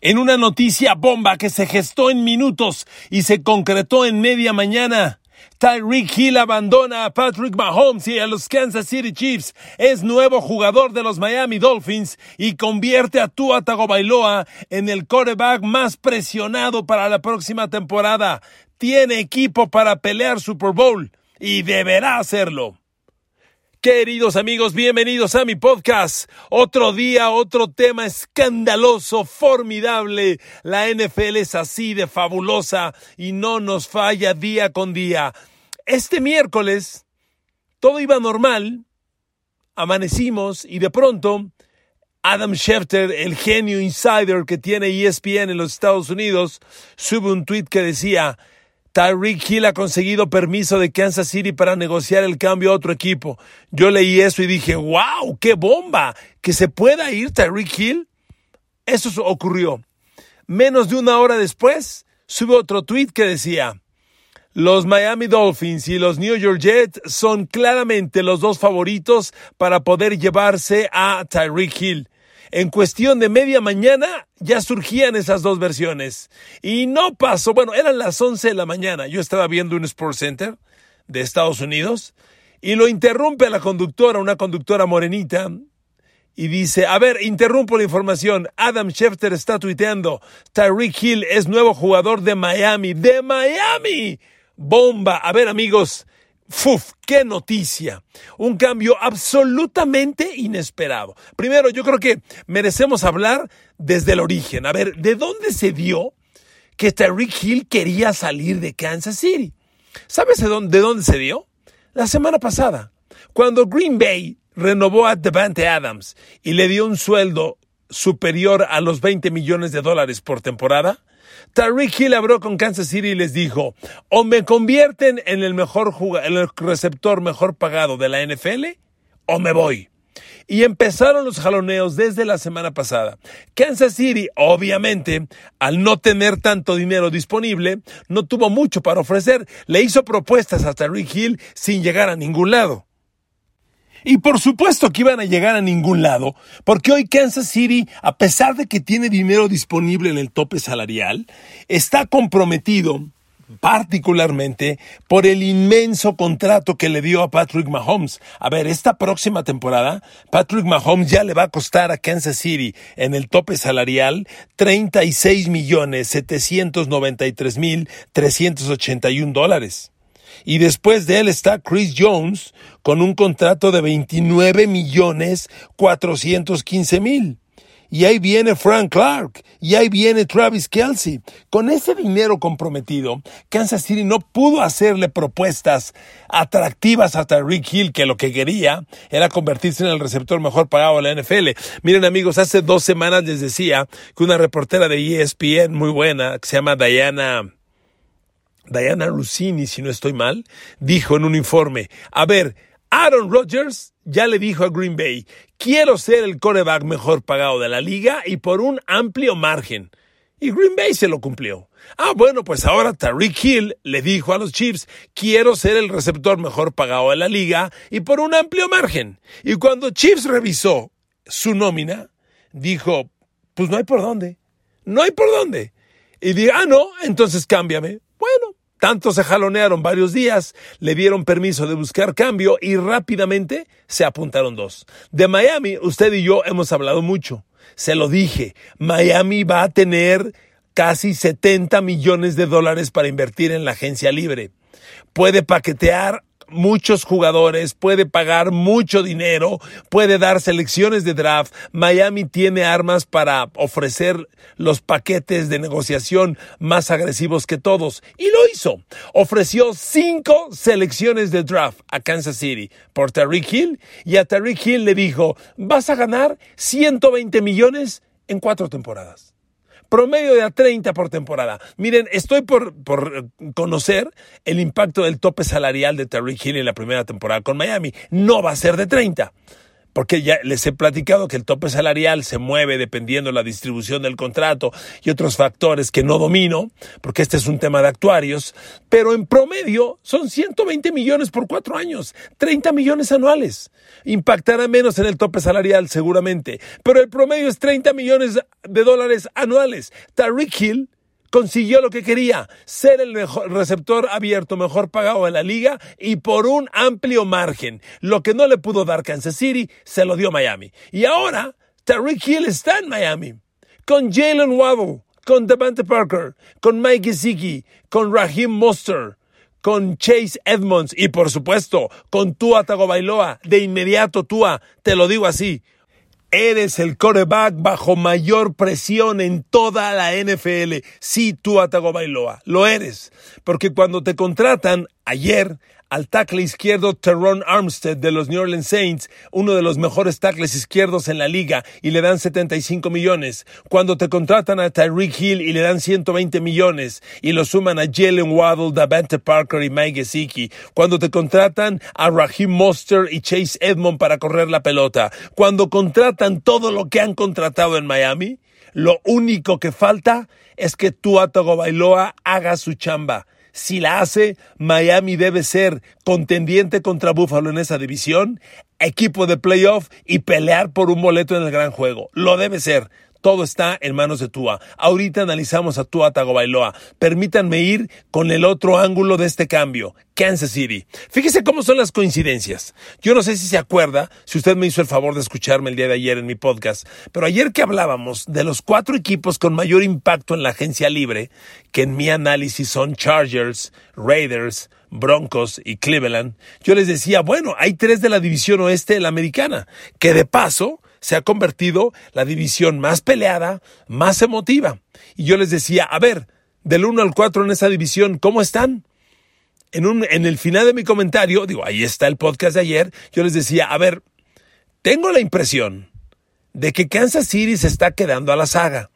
En una noticia bomba que se gestó en minutos y se concretó en media mañana. Tyreek Hill abandona a Patrick Mahomes y a los Kansas City Chiefs. Es nuevo jugador de los Miami Dolphins y convierte a Tua Tagovailoa en el quarterback más presionado para la próxima temporada. Tiene equipo para pelear Super Bowl y deberá hacerlo. Queridos amigos, bienvenidos a mi podcast. Otro día, otro tema escandaloso, formidable. La NFL es así de fabulosa y no nos falla día con día. Este miércoles todo iba normal, amanecimos y de pronto Adam Schefter, el genio insider que tiene ESPN en los Estados Unidos, sube un tweet que decía, Tyreek Hill ha conseguido permiso de Kansas City para negociar el cambio a otro equipo. Yo leí eso y dije, wow, qué bomba, que se pueda ir Tyreek Hill. Eso ocurrió. Menos de una hora después, sube otro tweet que decía, los Miami Dolphins y los New York Jets son claramente los dos favoritos para poder llevarse a Tyreek Hill. En cuestión de media mañana ya surgían esas dos versiones. Y no pasó, bueno, eran las 11 de la mañana. Yo estaba viendo un Sports Center de Estados Unidos y lo interrumpe la conductora, una conductora morenita, y dice, a ver, interrumpo la información. Adam Schefter está tuiteando. Tyreek Hill es nuevo jugador de Miami. ¡De Miami! Bomba. A ver, amigos, ¡Fuf! ¡Qué noticia! Un cambio absolutamente inesperado. Primero, yo creo que merecemos hablar desde el origen. A ver, ¿de dónde se dio que Tyreek Hill quería salir de Kansas City? ¿Sabes de dónde, de dónde se dio? La semana pasada, cuando Green Bay renovó a Devante Adams y le dio un sueldo superior a los 20 millones de dólares por temporada, Tariq Hill habló con Kansas City y les dijo, o me convierten en el mejor en el receptor mejor pagado de la NFL, o me voy. Y empezaron los jaloneos desde la semana pasada. Kansas City, obviamente, al no tener tanto dinero disponible, no tuvo mucho para ofrecer. Le hizo propuestas a Tariq Hill sin llegar a ningún lado. Y por supuesto que iban a llegar a ningún lado, porque hoy Kansas City, a pesar de que tiene dinero disponible en el tope salarial, está comprometido particularmente por el inmenso contrato que le dio a Patrick Mahomes. A ver, esta próxima temporada, Patrick Mahomes ya le va a costar a Kansas City en el tope salarial 36 millones 793 mil 381 dólares. Y después de él está Chris Jones con un contrato de 29 millones 415 mil. Y ahí viene Frank Clark, y ahí viene Travis Kelsey. Con ese dinero comprometido, Kansas City no pudo hacerle propuestas atractivas a Tyreek Hill, que lo que quería era convertirse en el receptor mejor pagado de la NFL. Miren amigos, hace dos semanas les decía que una reportera de ESPN muy buena, que se llama Diana Diana Lucini, si no estoy mal, dijo en un informe, a ver, Aaron Rodgers ya le dijo a Green Bay, quiero ser el coreback mejor pagado de la liga y por un amplio margen. Y Green Bay se lo cumplió. Ah, bueno, pues ahora Tariq Hill le dijo a los Chiefs, quiero ser el receptor mejor pagado de la liga y por un amplio margen. Y cuando Chiefs revisó su nómina, dijo, pues no hay por dónde. No hay por dónde. Y dijo, ah, no, entonces cámbiame. Bueno, tanto se jalonearon varios días, le dieron permiso de buscar cambio y rápidamente se apuntaron dos. De Miami, usted y yo hemos hablado mucho. Se lo dije, Miami va a tener casi 70 millones de dólares para invertir en la agencia libre. Puede paquetear muchos jugadores, puede pagar mucho dinero, puede dar selecciones de draft. Miami tiene armas para ofrecer los paquetes de negociación más agresivos que todos. Y lo hizo. Ofreció cinco selecciones de draft a Kansas City por Tariq Hill y a Tariq Hill le dijo, vas a ganar 120 millones en cuatro temporadas promedio de a 30 por temporada. Miren, estoy por, por conocer el impacto del tope salarial de Terry Hill en la primera temporada con Miami. No va a ser de 30 porque ya les he platicado que el tope salarial se mueve dependiendo de la distribución del contrato y otros factores que no domino, porque este es un tema de actuarios, pero en promedio son 120 millones por cuatro años, 30 millones anuales. Impactará menos en el tope salarial seguramente, pero el promedio es 30 millones de dólares anuales. Tariq Hill consiguió lo que quería, ser el mejor receptor abierto mejor pagado de la liga y por un amplio margen. Lo que no le pudo dar Kansas City, se lo dio Miami. Y ahora, Tariq Hill está en Miami, con Jalen Waddle, con Devante Parker, con Mike Gesicki, con Raheem Monster, con Chase Edmonds y por supuesto con Tua Tagovailoa. De inmediato, Tua, te lo digo así, Eres el coreback bajo mayor presión en toda la NFL. Sí, tú, Bailoa, lo eres. Porque cuando te contratan ayer, al tackle izquierdo Teron Armstead de los New Orleans Saints, uno de los mejores tackles izquierdos en la liga, y le dan 75 millones. Cuando te contratan a Tyreek Hill y le dan 120 millones, y lo suman a Jalen Waddle, Davante Parker y Mike Gesicki. Cuando te contratan a Raheem Monster y Chase Edmond para correr la pelota. Cuando contratan todo lo que han contratado en Miami, lo único que falta es que Tua Bailoa haga su chamba si la hace, Miami debe ser contendiente contra Buffalo en esa división, equipo de playoff y pelear por un boleto en el gran juego. Lo debe ser. Todo está en manos de Tua. Ahorita analizamos a Tua Tagovailoa. Permítanme ir con el otro ángulo de este cambio. Kansas City. Fíjese cómo son las coincidencias. Yo no sé si se acuerda, si usted me hizo el favor de escucharme el día de ayer en mi podcast, pero ayer que hablábamos de los cuatro equipos con mayor impacto en la agencia libre, que en mi análisis son Chargers, Raiders, Broncos y Cleveland, yo les decía, bueno, hay tres de la división oeste de la americana, que de paso se ha convertido la división más peleada, más emotiva. Y yo les decía, a ver, del 1 al 4 en esa división, ¿cómo están? En, un, en el final de mi comentario, digo, ahí está el podcast de ayer, yo les decía, a ver, tengo la impresión de que Kansas City se está quedando a la saga.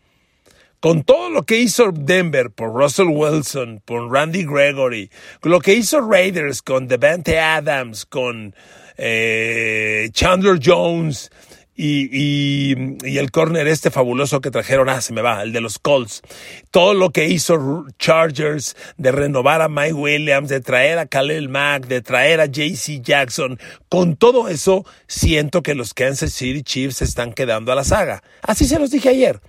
Con todo lo que hizo Denver por Russell Wilson, por Randy Gregory, lo que hizo Raiders con Devante Adams, con eh, Chandler Jones, y, y, el corner este fabuloso que trajeron, ah, se me va, el de los Colts. Todo lo que hizo Chargers de renovar a Mike Williams, de traer a Khalil Mack, de traer a JC Jackson, con todo eso, siento que los Kansas City Chiefs están quedando a la saga. Así se los dije ayer.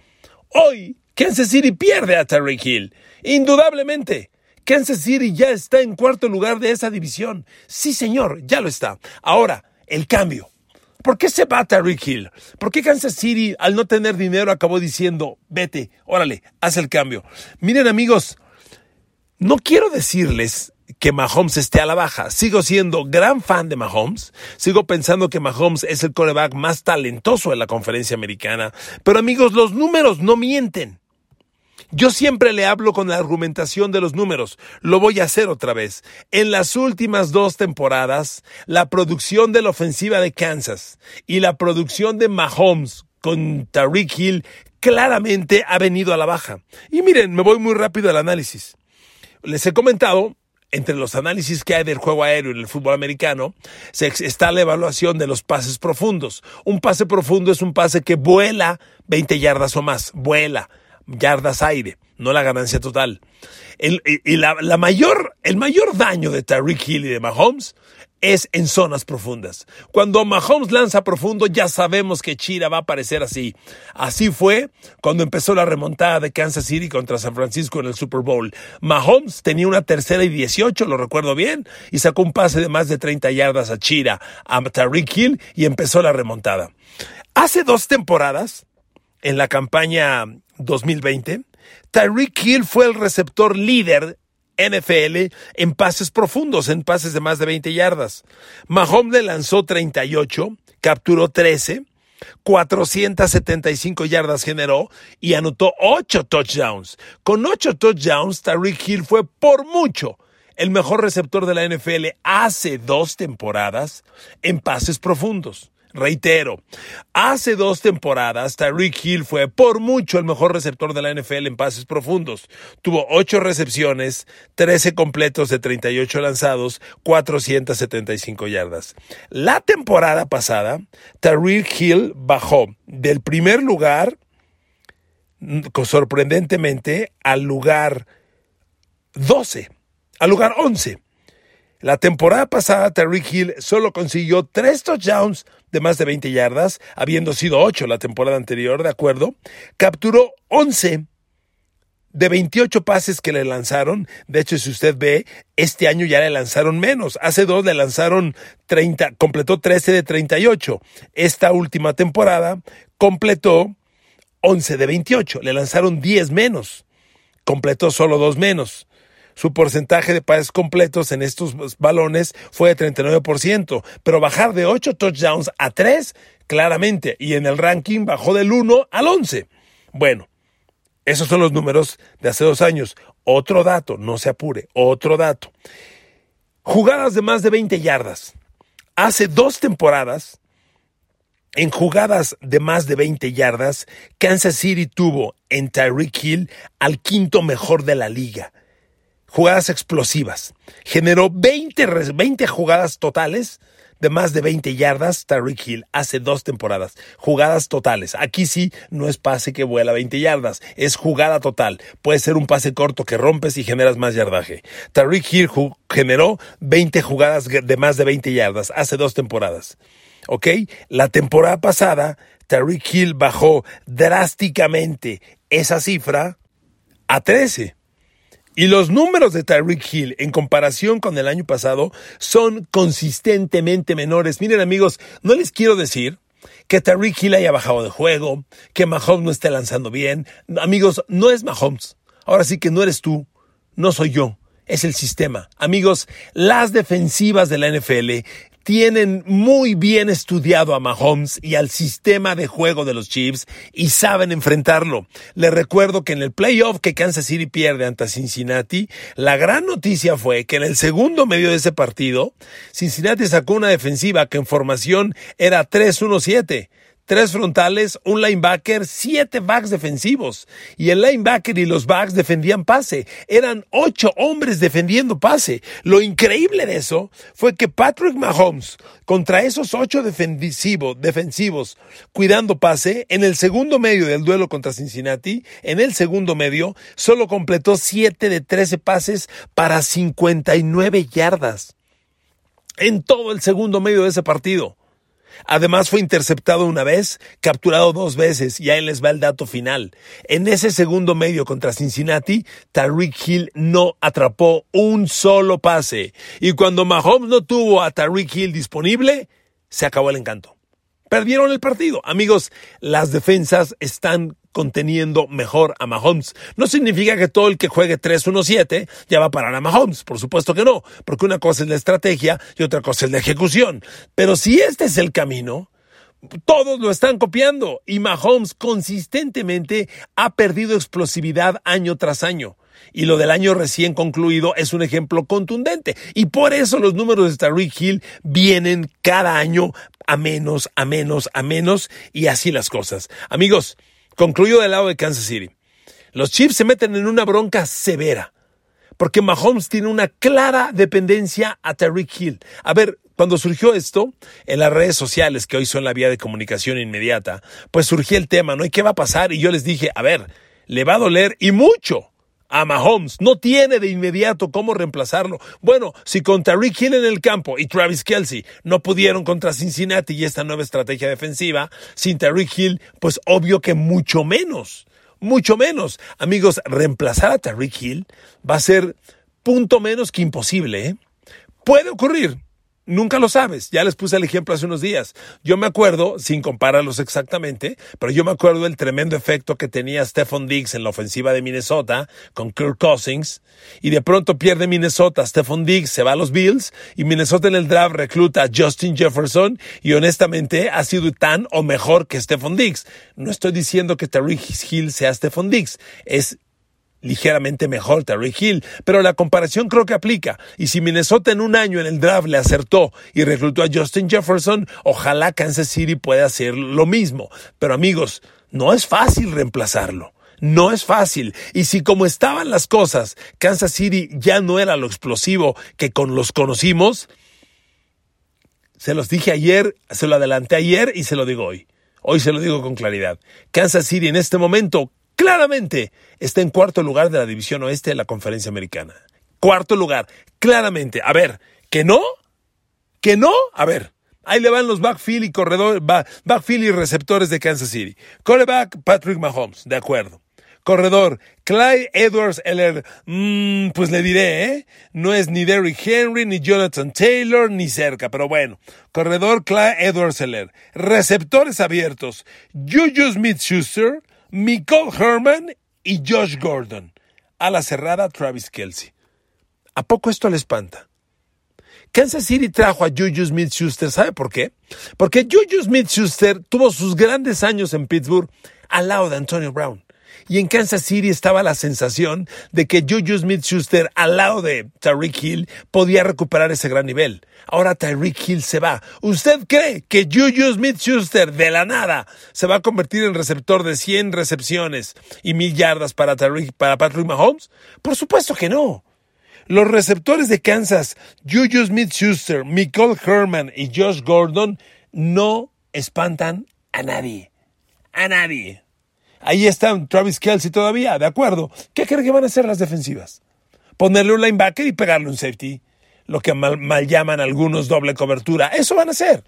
Hoy, Kansas City pierde a Terry Hill. Indudablemente. Kansas City ya está en cuarto lugar de esa división. Sí, señor, ya lo está. Ahora, el cambio. ¿Por qué se va Rick Hill? ¿Por qué Kansas City, al no tener dinero, acabó diciendo, vete, órale, haz el cambio? Miren amigos, no quiero decirles que Mahomes esté a la baja. Sigo siendo gran fan de Mahomes. Sigo pensando que Mahomes es el coreback más talentoso de la conferencia americana. Pero amigos, los números no mienten. Yo siempre le hablo con la argumentación de los números. Lo voy a hacer otra vez. En las últimas dos temporadas, la producción de la ofensiva de Kansas y la producción de Mahomes con Tariq Hill claramente ha venido a la baja. Y miren, me voy muy rápido al análisis. Les he comentado entre los análisis que hay del juego aéreo en el fútbol americano, está la evaluación de los pases profundos. Un pase profundo es un pase que vuela 20 yardas o más, vuela yardas aire, no la ganancia total. El, y la, mayor, el mayor daño de Tyreek Hill y de Mahomes es en zonas profundas. Cuando Mahomes lanza profundo, ya sabemos que Chira va a aparecer así. Así fue cuando empezó la remontada de Kansas City contra San Francisco en el Super Bowl. Mahomes tenía una tercera y 18, lo recuerdo bien, y sacó un pase de más de 30 yardas a Chira, a Tyreek Hill, y empezó la remontada. Hace dos temporadas, en la campaña 2020, Tyreek Hill fue el receptor líder NFL en pases profundos, en pases de más de 20 yardas. Mahomes le lanzó 38, capturó 13, 475 yardas generó y anotó 8 touchdowns. Con 8 touchdowns, Tyreek Hill fue por mucho el mejor receptor de la NFL hace dos temporadas en pases profundos. Reitero, hace dos temporadas Tyreek Hill fue por mucho el mejor receptor de la NFL en pases profundos. Tuvo ocho recepciones, 13 completos de 38 lanzados, 475 yardas. La temporada pasada, Tyreek Hill bajó del primer lugar, sorprendentemente, al lugar 12, al lugar 11. La temporada pasada, Terry Hill solo consiguió tres touchdowns de más de 20 yardas, habiendo sido ocho la temporada anterior, ¿de acuerdo? Capturó 11 de 28 pases que le lanzaron. De hecho, si usted ve, este año ya le lanzaron menos. Hace dos le lanzaron 30, completó 13 de 38. Esta última temporada completó 11 de 28. Le lanzaron 10 menos. Completó solo dos menos. Su porcentaje de pases completos en estos balones fue de 39%, pero bajar de 8 touchdowns a 3, claramente, y en el ranking bajó del 1 al 11. Bueno, esos son los números de hace dos años. Otro dato, no se apure, otro dato. Jugadas de más de 20 yardas. Hace dos temporadas, en jugadas de más de 20 yardas, Kansas City tuvo en Tyreek Hill al quinto mejor de la liga jugadas explosivas. Generó 20, 20 jugadas totales de más de 20 yardas Tariq Hill hace dos temporadas. Jugadas totales. Aquí sí no es pase que vuela 20 yardas, es jugada total. Puede ser un pase corto que rompes y generas más yardaje. Tariq Hill generó 20 jugadas de más de 20 yardas hace dos temporadas. ¿Ok? La temporada pasada, Tariq Hill bajó drásticamente esa cifra a 13. Y los números de Tyreek Hill en comparación con el año pasado son consistentemente menores. Miren amigos, no les quiero decir que Tyreek Hill haya bajado de juego, que Mahomes no esté lanzando bien. Amigos, no es Mahomes. Ahora sí que no eres tú, no soy yo es el sistema. Amigos, las defensivas de la NFL tienen muy bien estudiado a Mahomes y al sistema de juego de los Chiefs y saben enfrentarlo. Les recuerdo que en el playoff que Kansas City pierde ante Cincinnati, la gran noticia fue que en el segundo medio de ese partido, Cincinnati sacó una defensiva que en formación era 3-1-7 tres frontales, un linebacker, siete backs defensivos. Y el linebacker y los backs defendían pase. Eran ocho hombres defendiendo pase. Lo increíble de eso fue que Patrick Mahomes, contra esos ocho defensivos, cuidando pase, en el segundo medio del duelo contra Cincinnati, en el segundo medio, solo completó siete de trece pases para 59 yardas. En todo el segundo medio de ese partido. Además fue interceptado una vez, capturado dos veces y ahí les va el dato final. En ese segundo medio contra Cincinnati, Tariq Hill no atrapó un solo pase. Y cuando Mahomes no tuvo a Tariq Hill disponible, se acabó el encanto. Perdieron el partido. Amigos, las defensas están conteniendo mejor a Mahomes. No significa que todo el que juegue 3-1-7 ya va a parar a Mahomes, por supuesto que no, porque una cosa es la estrategia y otra cosa es la ejecución. Pero si este es el camino, todos lo están copiando y Mahomes consistentemente ha perdido explosividad año tras año. Y lo del año recién concluido es un ejemplo contundente. Y por eso los números de Tariq Hill vienen cada año a menos, a menos, a menos y así las cosas. Amigos, Concluyo del lado de Kansas City. Los Chiefs se meten en una bronca severa. Porque Mahomes tiene una clara dependencia a Tariq Hill. A ver, cuando surgió esto en las redes sociales, que hoy son la vía de comunicación inmediata, pues surgió el tema, ¿no? ¿Y qué va a pasar? Y yo les dije, a ver, le va a doler y mucho a Mahomes. No tiene de inmediato cómo reemplazarlo. Bueno, si con Tariq Hill en el campo y Travis Kelsey no pudieron contra Cincinnati y esta nueva estrategia defensiva, sin Tariq Hill, pues obvio que mucho menos. Mucho menos. Amigos, reemplazar a Tariq Hill va a ser punto menos que imposible. ¿eh? Puede ocurrir, Nunca lo sabes. Ya les puse el ejemplo hace unos días. Yo me acuerdo, sin compararlos exactamente, pero yo me acuerdo del tremendo efecto que tenía Stephon Diggs en la ofensiva de Minnesota con Kirk Cousins. Y de pronto pierde Minnesota. Stephon Diggs se va a los Bills y Minnesota en el draft recluta a Justin Jefferson y honestamente ha sido tan o mejor que Stephon Diggs. No estoy diciendo que Tariq Hill sea Stephon Diggs. Es ligeramente mejor Terry Hill, pero la comparación creo que aplica. Y si Minnesota en un año en el draft le acertó y reclutó a Justin Jefferson, ojalá Kansas City pueda hacer lo mismo. Pero amigos, no es fácil reemplazarlo. No es fácil. Y si como estaban las cosas, Kansas City ya no era lo explosivo que con los conocimos, se los dije ayer, se lo adelanté ayer y se lo digo hoy. Hoy se lo digo con claridad. Kansas City en este momento claramente está en cuarto lugar de la división oeste de la conferencia americana. Cuarto lugar, claramente. A ver, ¿que no? ¿Que no? A ver, ahí le van los backfield y corredores, backfield y receptores de Kansas City. Quarterback, Patrick Mahomes, de acuerdo. Corredor, Clyde Edwards Eller, mm, pues le diré, ¿eh? No es ni Derrick Henry, ni Jonathan Taylor, ni cerca, pero bueno. Corredor, Clyde Edwards Eller. Receptores abiertos, Juju Smith-Schuster, Nicole Herman y Josh Gordon. A la cerrada, Travis Kelsey. ¿A poco esto le espanta? Kansas City trajo a Juju Smith-Schuster, ¿sabe por qué? Porque Juju Smith-Schuster tuvo sus grandes años en Pittsburgh al lado de Antonio Brown. Y en Kansas City estaba la sensación de que Juju Smith-Schuster al lado de Tyreek Hill podía recuperar ese gran nivel. Ahora Tyreek Hill se va. ¿Usted cree que Juju Smith-Schuster de la nada se va a convertir en receptor de 100 recepciones y mil yardas para, para Patrick Mahomes? Por supuesto que no. Los receptores de Kansas, Juju Smith-Schuster, Michael Herman y Josh Gordon, no espantan a nadie. A nadie. Ahí están Travis Kelsey todavía, de acuerdo. ¿Qué cree que van a hacer las defensivas? Ponerle un linebacker y pegarle un safety. Lo que mal, llaman algunos doble cobertura. Eso van a hacer.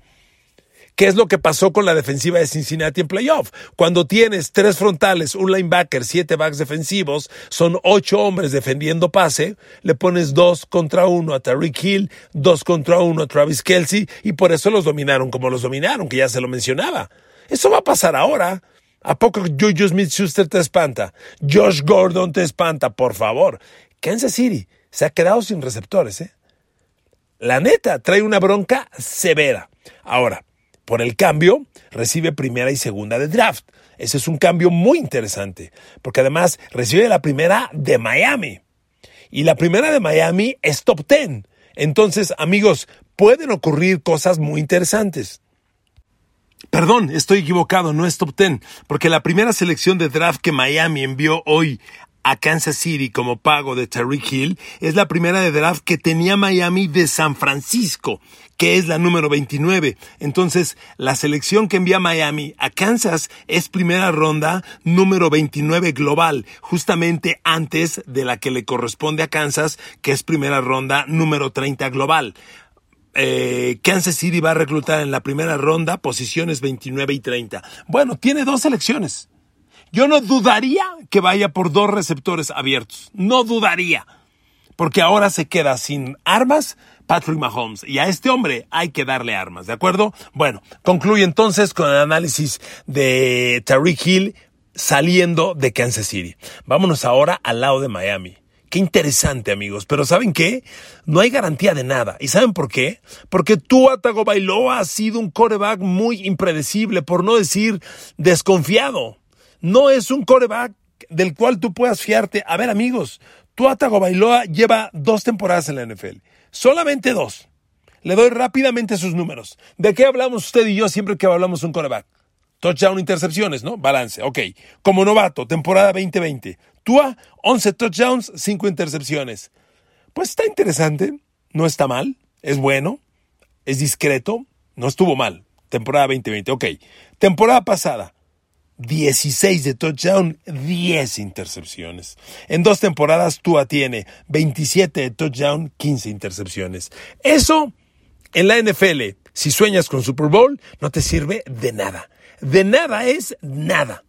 ¿Qué es lo que pasó con la defensiva de Cincinnati en playoff? Cuando tienes tres frontales, un linebacker, siete backs defensivos, son ocho hombres defendiendo pase, le pones dos contra uno a Tariq Hill, dos contra uno a Travis Kelsey, y por eso los dominaron como los dominaron, que ya se lo mencionaba. Eso va a pasar ahora. ¿A poco Juju Smith-Schuster te espanta? Josh Gordon te espanta, por favor. Kansas City se ha quedado sin receptores, ¿eh? La neta, trae una bronca severa. Ahora, por el cambio, recibe primera y segunda de draft. Ese es un cambio muy interesante, porque además recibe la primera de Miami. Y la primera de Miami es top 10. Entonces, amigos, pueden ocurrir cosas muy interesantes. Perdón, estoy equivocado, no es top 10, porque la primera selección de draft que Miami envió hoy a Kansas City como pago de Tariq Hill es la primera de draft que tenía Miami de San Francisco, que es la número 29. Entonces, la selección que envía Miami a Kansas es primera ronda número 29 global, justamente antes de la que le corresponde a Kansas, que es primera ronda número 30 global. Eh, Kansas City va a reclutar en la primera ronda posiciones 29 y 30. Bueno, tiene dos selecciones. Yo no dudaría que vaya por dos receptores abiertos. No dudaría. Porque ahora se queda sin armas Patrick Mahomes. Y a este hombre hay que darle armas, ¿de acuerdo? Bueno, concluye entonces con el análisis de Tariq Hill saliendo de Kansas City. Vámonos ahora al lado de Miami. Qué interesante, amigos. Pero ¿saben qué? No hay garantía de nada. ¿Y saben por qué? Porque Tua Tagovailoa ha sido un coreback muy impredecible, por no decir desconfiado. No es un coreback del cual tú puedas fiarte. A ver, amigos, Tua Tagovailoa lleva dos temporadas en la NFL. Solamente dos. Le doy rápidamente sus números. ¿De qué hablamos usted y yo siempre que hablamos un coreback? Touchdown, intercepciones, ¿no? Balance, ok. Como novato, temporada 2020. Tua, 11 touchdowns, 5 intercepciones. Pues está interesante, no está mal, es bueno, es discreto, no estuvo mal. Temporada 2020, ok. Temporada pasada, 16 de touchdown, 10 intercepciones. En dos temporadas Tua tiene 27 de touchdown, 15 intercepciones. Eso en la NFL, si sueñas con Super Bowl, no te sirve de nada. De nada es nada.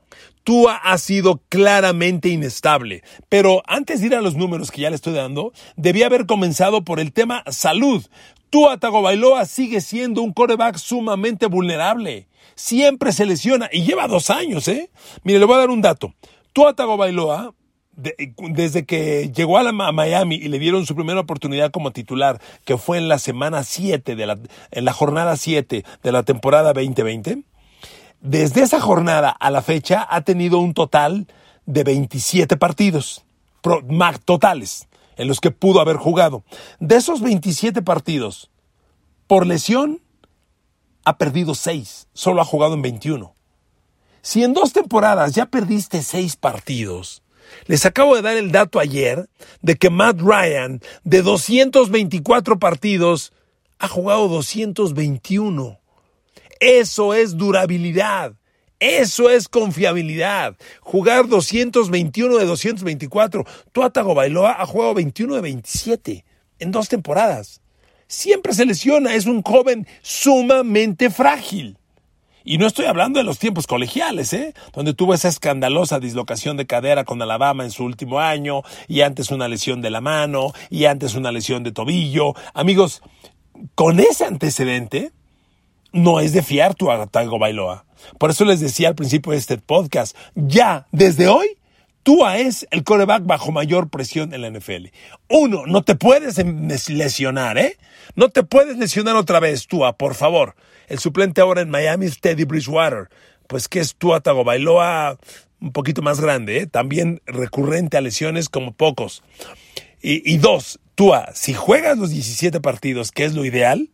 Tua ha sido claramente inestable. Pero antes de ir a los números que ya le estoy dando, debía haber comenzado por el tema salud. Tua Tagovailoa sigue siendo un coreback sumamente vulnerable. Siempre se lesiona y lleva dos años, ¿eh? Mire, le voy a dar un dato. Tua Tagovailoa desde que llegó a, Miami y le dieron su primera oportunidad como titular, que fue en la semana 7 de la, en la jornada 7 de la temporada 2020, desde esa jornada a la fecha ha tenido un total de 27 partidos. totales en los que pudo haber jugado. De esos 27 partidos, por lesión, ha perdido 6, solo ha jugado en 21. Si en dos temporadas ya perdiste 6 partidos, les acabo de dar el dato ayer de que Matt Ryan, de 224 partidos, ha jugado 221. Eso es durabilidad. Eso es confiabilidad. Jugar 221 de 224. Tuatago Bailoa ha jugado 21 de 27 en dos temporadas. Siempre se lesiona. Es un joven sumamente frágil. Y no estoy hablando de los tiempos colegiales, ¿eh? Donde tuvo esa escandalosa dislocación de cadera con Alabama en su último año, y antes una lesión de la mano, y antes una lesión de tobillo. Amigos, con ese antecedente, no es de fiar tu Tago Bailoa. Por eso les decía al principio de este podcast, ya desde hoy, Tua es el coreback bajo mayor presión en la NFL. Uno, no te puedes lesionar, ¿eh? No te puedes lesionar otra vez, Tua, por favor. El suplente ahora en Miami es Teddy Bridgewater. Pues que es Tua Tagovailoa un poquito más grande, ¿eh? También recurrente a lesiones como pocos. Y, y dos, Tua, si juegas los 17 partidos, que es lo ideal,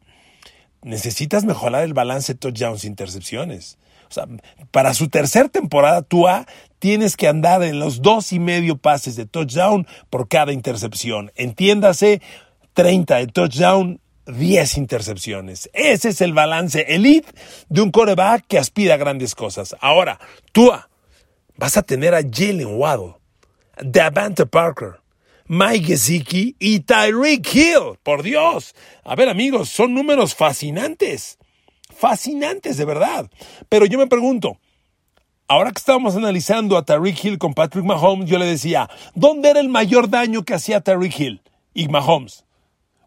necesitas mejorar el balance touchdowns e intercepciones. O sea, para su tercera temporada, Tua tienes que andar en los dos y medio pases de touchdown por cada intercepción. Entiéndase, 30 de touchdown, 10 intercepciones. Ese es el balance elite de un coreback que aspira a grandes cosas. Ahora, Tua, vas a tener a Jalen Waddle, Davante Parker, Mike Gesicki y Tyreek Hill. Por Dios. A ver, amigos, son números fascinantes. Fascinantes, de verdad. Pero yo me pregunto, ahora que estábamos analizando a Tyreek Hill con Patrick Mahomes, yo le decía, ¿dónde era el mayor daño que hacía Tyreek Hill y Mahomes?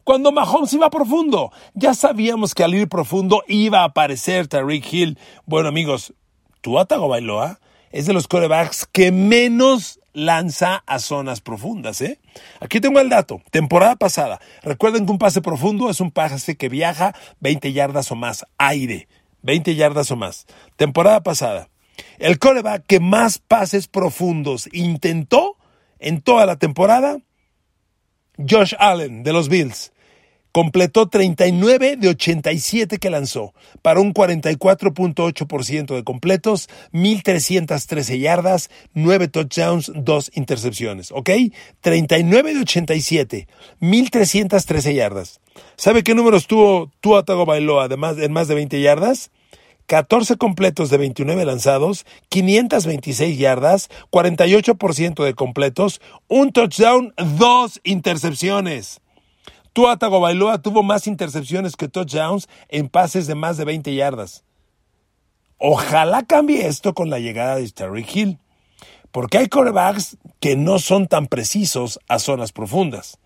Cuando Mahomes iba profundo. Ya sabíamos que al ir profundo iba a aparecer Tyreek Hill. Bueno, amigos, Tua Bailoa es de los corebacks que menos lanza a zonas profundas. ¿eh? Aquí tengo el dato. Temporada pasada. Recuerden que un pase profundo es un pase que viaja 20 yardas o más. Aire. 20 yardas o más. Temporada pasada. El coreback que más pases profundos intentó en toda la temporada, Josh Allen de los Bills. Completó 39 de 87 que lanzó, para un 44.8% de completos, 1.313 yardas, 9 touchdowns, 2 intercepciones. ¿Ok? 39 de 87, 1.313 yardas. ¿Sabe qué números tuvo Tua Tagovailoa además en más de 20 yardas? 14 completos de 29 lanzados, 526 yardas, 48% de completos, un touchdown, dos intercepciones. Tua Tagovailoa tuvo más intercepciones que touchdowns en pases de más de 20 yardas. Ojalá cambie esto con la llegada de Terry Hill, porque hay corebacks que no son tan precisos a zonas profundas.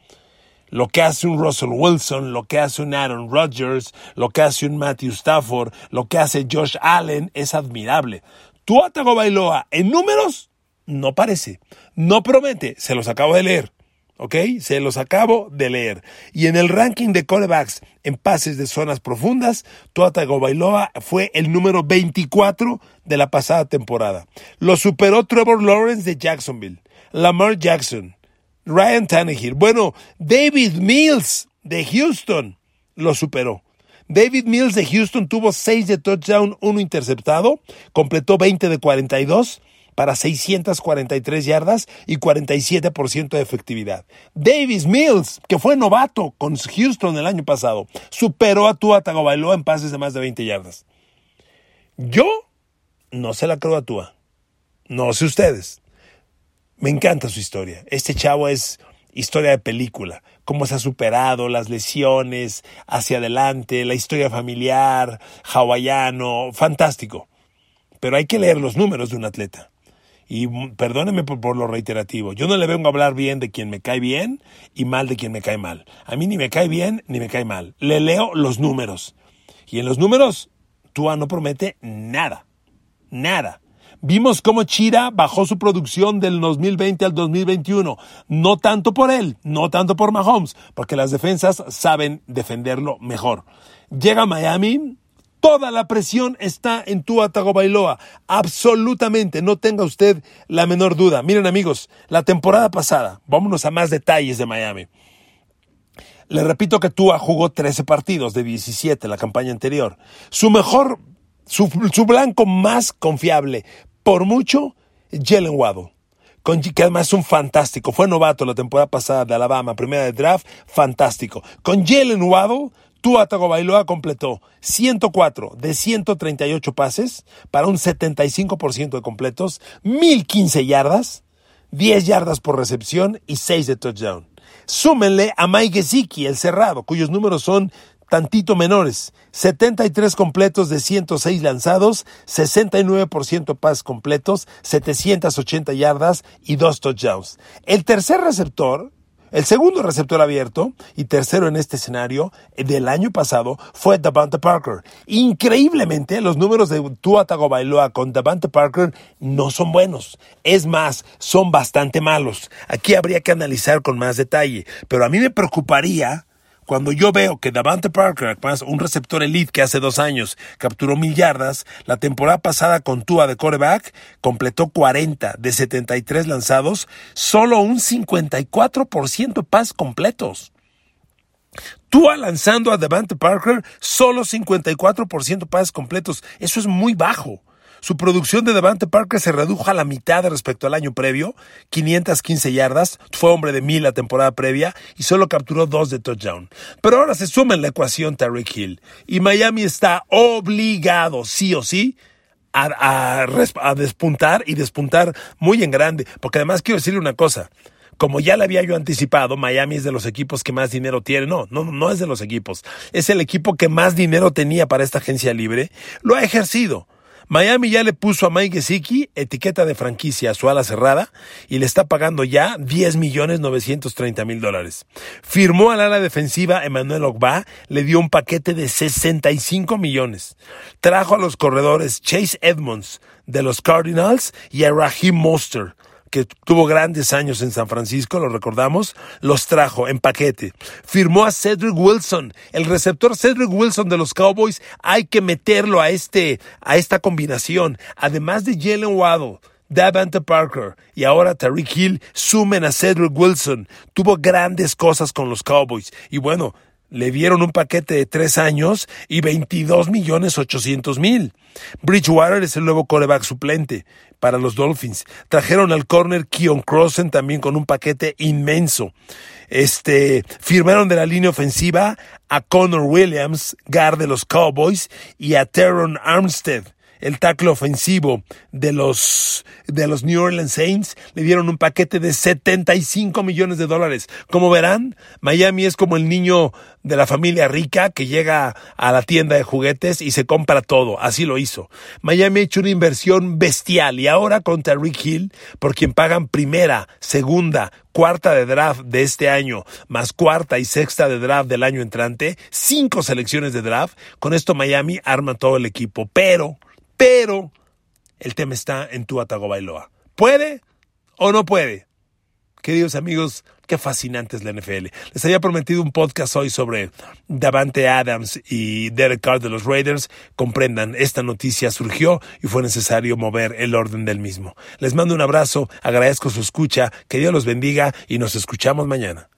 Lo que hace un Russell Wilson, lo que hace un Aaron Rodgers, lo que hace un Matthew Stafford, lo que hace Josh Allen es admirable. Tua Tagovailoa en números no parece, no promete, se los acabo de leer. ¿Ok? Se los acabo de leer. Y en el ranking de corebacks en pases de zonas profundas, Tua Tagovailoa fue el número 24 de la pasada temporada. Lo superó Trevor Lawrence de Jacksonville, Lamar Jackson, Ryan Tannehill. Bueno, David Mills de Houston lo superó. David Mills de Houston tuvo 6 de touchdown, 1 interceptado, completó 20 de 42 para 643 yardas y 47% de efectividad. Davis Mills, que fue novato con Houston el año pasado, superó a Tua Tagovailoa en pases de más de 20 yardas. Yo no se la creo a Tua. No sé ustedes. Me encanta su historia. Este chavo es historia de película. Cómo se ha superado, las lesiones, hacia adelante, la historia familiar, hawaiano, fantástico. Pero hay que leer los números de un atleta. Y perdóneme por, lo reiterativo. Yo no le vengo a hablar bien de quien me cae bien y mal de quien me cae mal. A mí ni me cae bien ni me cae mal. Le leo los números. Y en los números, Tua no promete nada. Nada. Vimos cómo Chira bajó su producción del 2020 al 2021. No tanto por él, no tanto por Mahomes, porque las defensas saben defenderlo mejor. Llega Miami, Toda la presión está en Tua Tagovailoa. Absolutamente, no tenga usted la menor duda. Miren amigos, la temporada pasada, vámonos a más detalles de Miami. Le repito que Tua jugó 13 partidos de 17 la campaña anterior. Su mejor, su, su blanco más confiable, por mucho, Jalen Waddle. Que además es un fantástico. Fue novato la temporada pasada de Alabama, primera de draft, fantástico. Con Jalen Waddle, Tua Tagovailoa completó 104 de 138 pases para un 75% de completos, 1015 yardas, 10 yardas por recepción y 6 de touchdown. Súmenle a Mike Gesicki, el cerrado, cuyos números son tantito menores. 73 completos de 106 lanzados, 69% pases completos, 780 yardas y 2 touchdowns. El tercer receptor, el segundo receptor abierto y tercero en este escenario del año pasado fue Davante Parker. Increíblemente, los números de Tua Tagovailoa con Davante Parker no son buenos. Es más, son bastante malos. Aquí habría que analizar con más detalle, pero a mí me preocuparía cuando yo veo que Davante Parker, un receptor elite que hace dos años capturó mil yardas, la temporada pasada con Tua de coreback completó 40 de 73 lanzados, solo un 54% pas completos. Tua lanzando a Davante Parker, solo 54% pases completos. Eso es muy bajo. Su producción de Devante Parker se redujo a la mitad respecto al año previo, 515 yardas, fue hombre de mil la temporada previa y solo capturó dos de touchdown. Pero ahora se suma en la ecuación Tyreek Hill y Miami está obligado, sí o sí, a, a, despuntar y despuntar muy en grande, porque además quiero decirle una cosa como ya le había yo anticipado, Miami es de los equipos que más dinero tiene. No, no, no es de los equipos. Es el equipo que más dinero tenía para esta agencia libre. Lo ha ejercido. Miami ya le puso a Mike Gesicki etiqueta de franquicia a su ala cerrada y le está pagando ya 10 millones 930 mil dólares. Firmó al ala defensiva Emmanuel Ogba, le dio un paquete de 65 millones. Trajo a los corredores Chase Edmonds de los Cardinals y a Raheem Monster que tuvo grandes años en San Francisco, lo recordamos, los trajo en paquete. Firmó a Cedric Wilson, el receptor Cedric Wilson de los Cowboys, hay que meterlo a este, a esta combinación. Además de Jalen Waddle, Davante Parker y ahora Tariq Hill sumen a Cedric Wilson. Tuvo grandes cosas con los Cowboys. Y bueno, le dieron un paquete de tres años y 22 millones 800 mil. Bridgewater es el nuevo coreback suplente para los Dolphins. Trajeron al corner Keon Crossen también con un paquete inmenso. Este, firmaron de la línea ofensiva a Connor Williams, guard de los Cowboys, y a Teron Armstead el tackle ofensivo de los, de los New Orleans Saints. Le dieron un paquete de 75 millones de dólares. Como verán, Miami es como el niño de la familia rica que llega a la tienda de juguetes y se compra todo. Así lo hizo. Miami ha hecho una inversión bestial y ahora contra Rick Hill, por quien pagan primera, segunda, cuarta de draft de este año, más cuarta y sexta de draft del año entrante, cinco selecciones de draft. Con esto Miami arma todo el equipo. Pero, pero el tema está en tu Bailoa. ¿Puede o no puede? Queridos amigos, qué fascinante es la NFL. Les había prometido un podcast hoy sobre Davante Adams y Derek Carr de los Raiders. Comprendan, esta noticia surgió y fue necesario mover el orden del mismo. Les mando un abrazo, agradezco su escucha, que Dios los bendiga y nos escuchamos mañana.